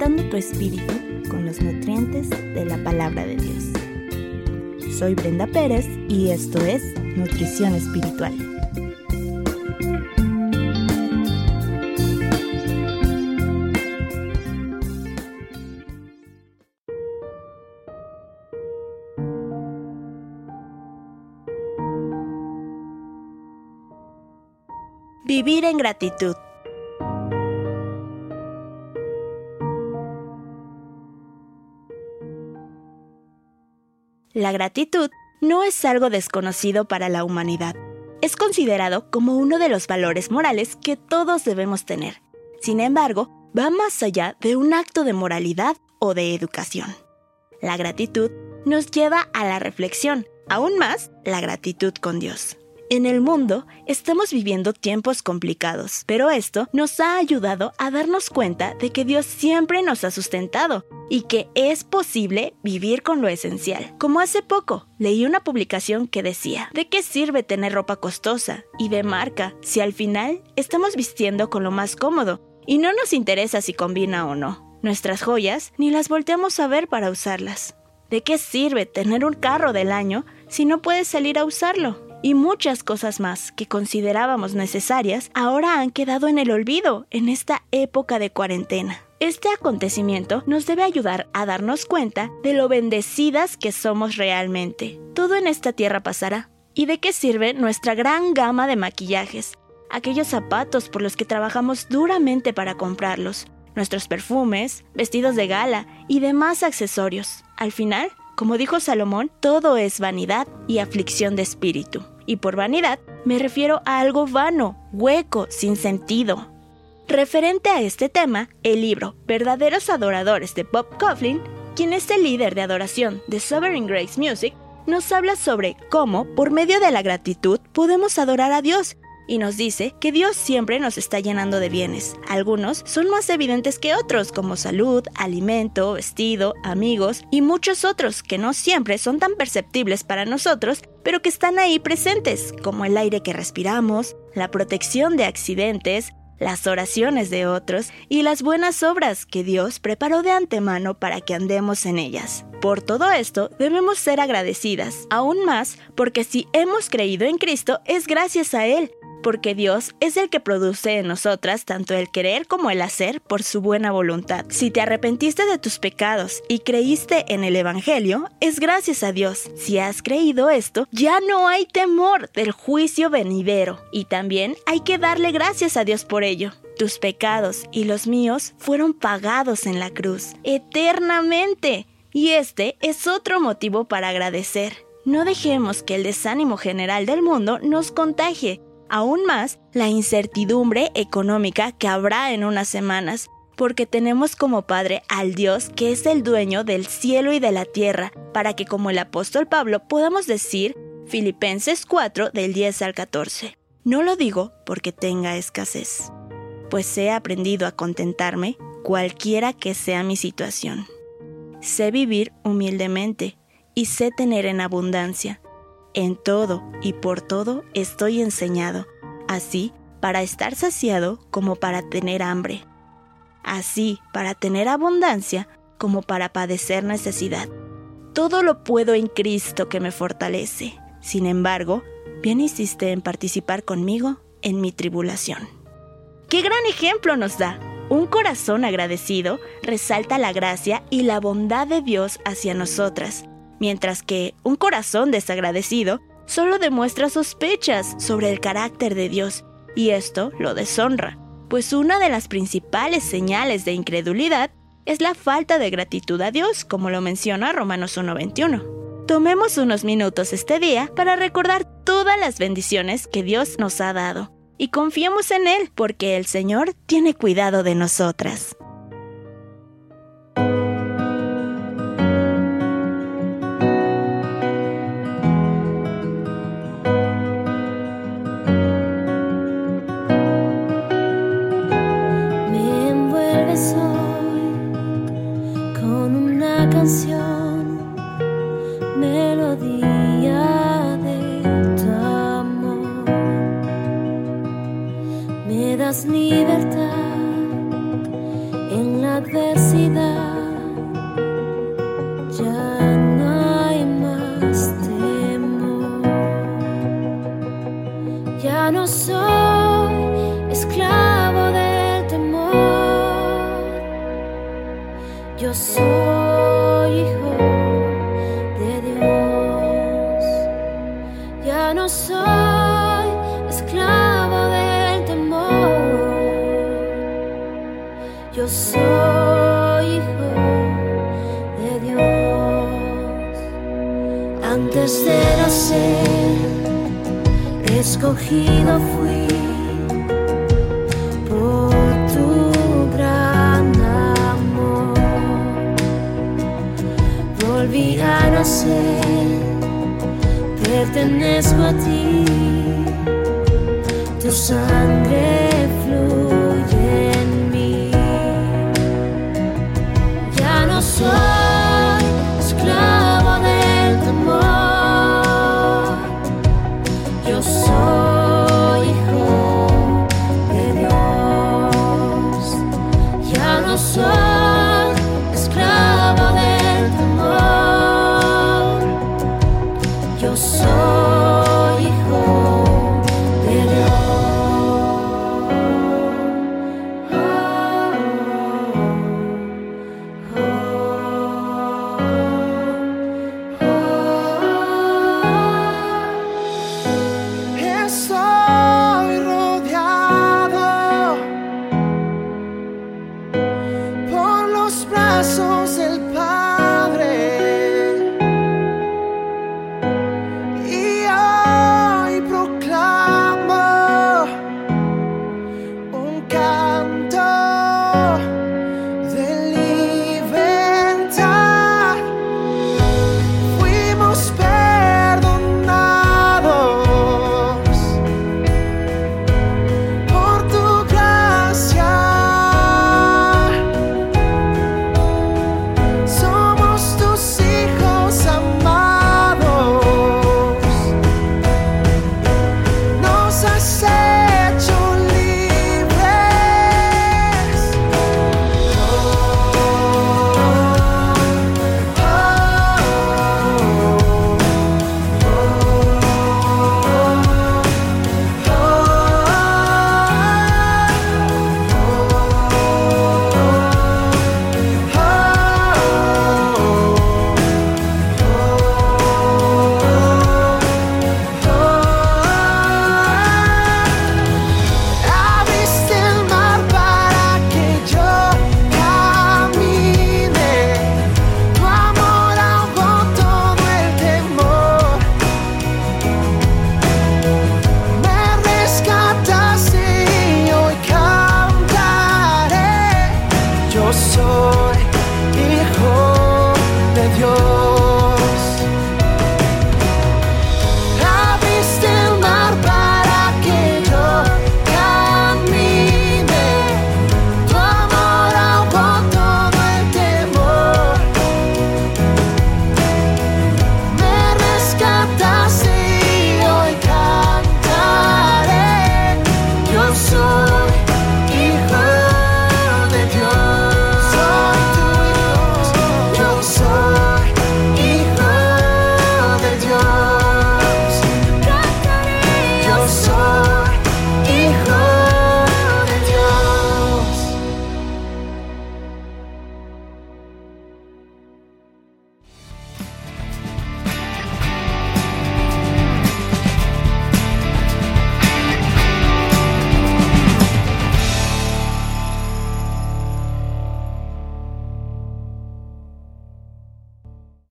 alimentando tu espíritu con los nutrientes de la palabra de Dios. Soy Brenda Pérez y esto es Nutrición Espiritual. Vivir en gratitud. La gratitud no es algo desconocido para la humanidad. Es considerado como uno de los valores morales que todos debemos tener. Sin embargo, va más allá de un acto de moralidad o de educación. La gratitud nos lleva a la reflexión, aún más la gratitud con Dios. En el mundo estamos viviendo tiempos complicados, pero esto nos ha ayudado a darnos cuenta de que Dios siempre nos ha sustentado y que es posible vivir con lo esencial. Como hace poco, leí una publicación que decía, ¿de qué sirve tener ropa costosa y de marca si al final estamos vistiendo con lo más cómodo y no nos interesa si combina o no? Nuestras joyas ni las volteamos a ver para usarlas. ¿De qué sirve tener un carro del año si no puedes salir a usarlo? Y muchas cosas más que considerábamos necesarias ahora han quedado en el olvido en esta época de cuarentena. Este acontecimiento nos debe ayudar a darnos cuenta de lo bendecidas que somos realmente. Todo en esta tierra pasará. ¿Y de qué sirve nuestra gran gama de maquillajes? Aquellos zapatos por los que trabajamos duramente para comprarlos, nuestros perfumes, vestidos de gala y demás accesorios. Al final, como dijo Salomón, todo es vanidad y aflicción de espíritu. Y por vanidad me refiero a algo vano, hueco, sin sentido. Referente a este tema, el libro Verdaderos Adoradores de Bob Coughlin, quien es el líder de adoración de Sovereign Grace Music, nos habla sobre cómo, por medio de la gratitud, podemos adorar a Dios y nos dice que Dios siempre nos está llenando de bienes. Algunos son más evidentes que otros, como salud, alimento, vestido, amigos y muchos otros que no siempre son tan perceptibles para nosotros, pero que están ahí presentes, como el aire que respiramos, la protección de accidentes, las oraciones de otros y las buenas obras que Dios preparó de antemano para que andemos en ellas. Por todo esto debemos ser agradecidas, aún más porque si hemos creído en Cristo es gracias a Él, porque Dios es el que produce en nosotras tanto el querer como el hacer por su buena voluntad. Si te arrepentiste de tus pecados y creíste en el Evangelio, es gracias a Dios. Si has creído esto, ya no hay temor del juicio venidero y también hay que darle gracias a Dios por ello. Tus pecados y los míos fueron pagados en la cruz, eternamente. Y este es otro motivo para agradecer. No dejemos que el desánimo general del mundo nos contagie aún más la incertidumbre económica que habrá en unas semanas, porque tenemos como Padre al Dios que es el dueño del cielo y de la tierra, para que como el apóstol Pablo podamos decir Filipenses 4 del 10 al 14. No lo digo porque tenga escasez, pues he aprendido a contentarme cualquiera que sea mi situación. Sé vivir humildemente y sé tener en abundancia en todo y por todo estoy enseñado, así para estar saciado como para tener hambre, así para tener abundancia como para padecer necesidad. Todo lo puedo en Cristo que me fortalece. Sin embargo, bien hiciste en participar conmigo en mi tribulación. ¡Qué gran ejemplo nos da! Un corazón agradecido resalta la gracia y la bondad de Dios hacia nosotras mientras que un corazón desagradecido solo demuestra sospechas sobre el carácter de Dios, y esto lo deshonra, pues una de las principales señales de incredulidad es la falta de gratitud a Dios, como lo menciona Romanos 1.21. Tomemos unos minutos este día para recordar todas las bendiciones que Dios nos ha dado, y confiemos en Él, porque el Señor tiene cuidado de nosotras. libertad en la adversidad. Soy hijo de Dios. Antes de nacer, escogido fui por tu gran amor. Volví a nacer, pertenezco a ti.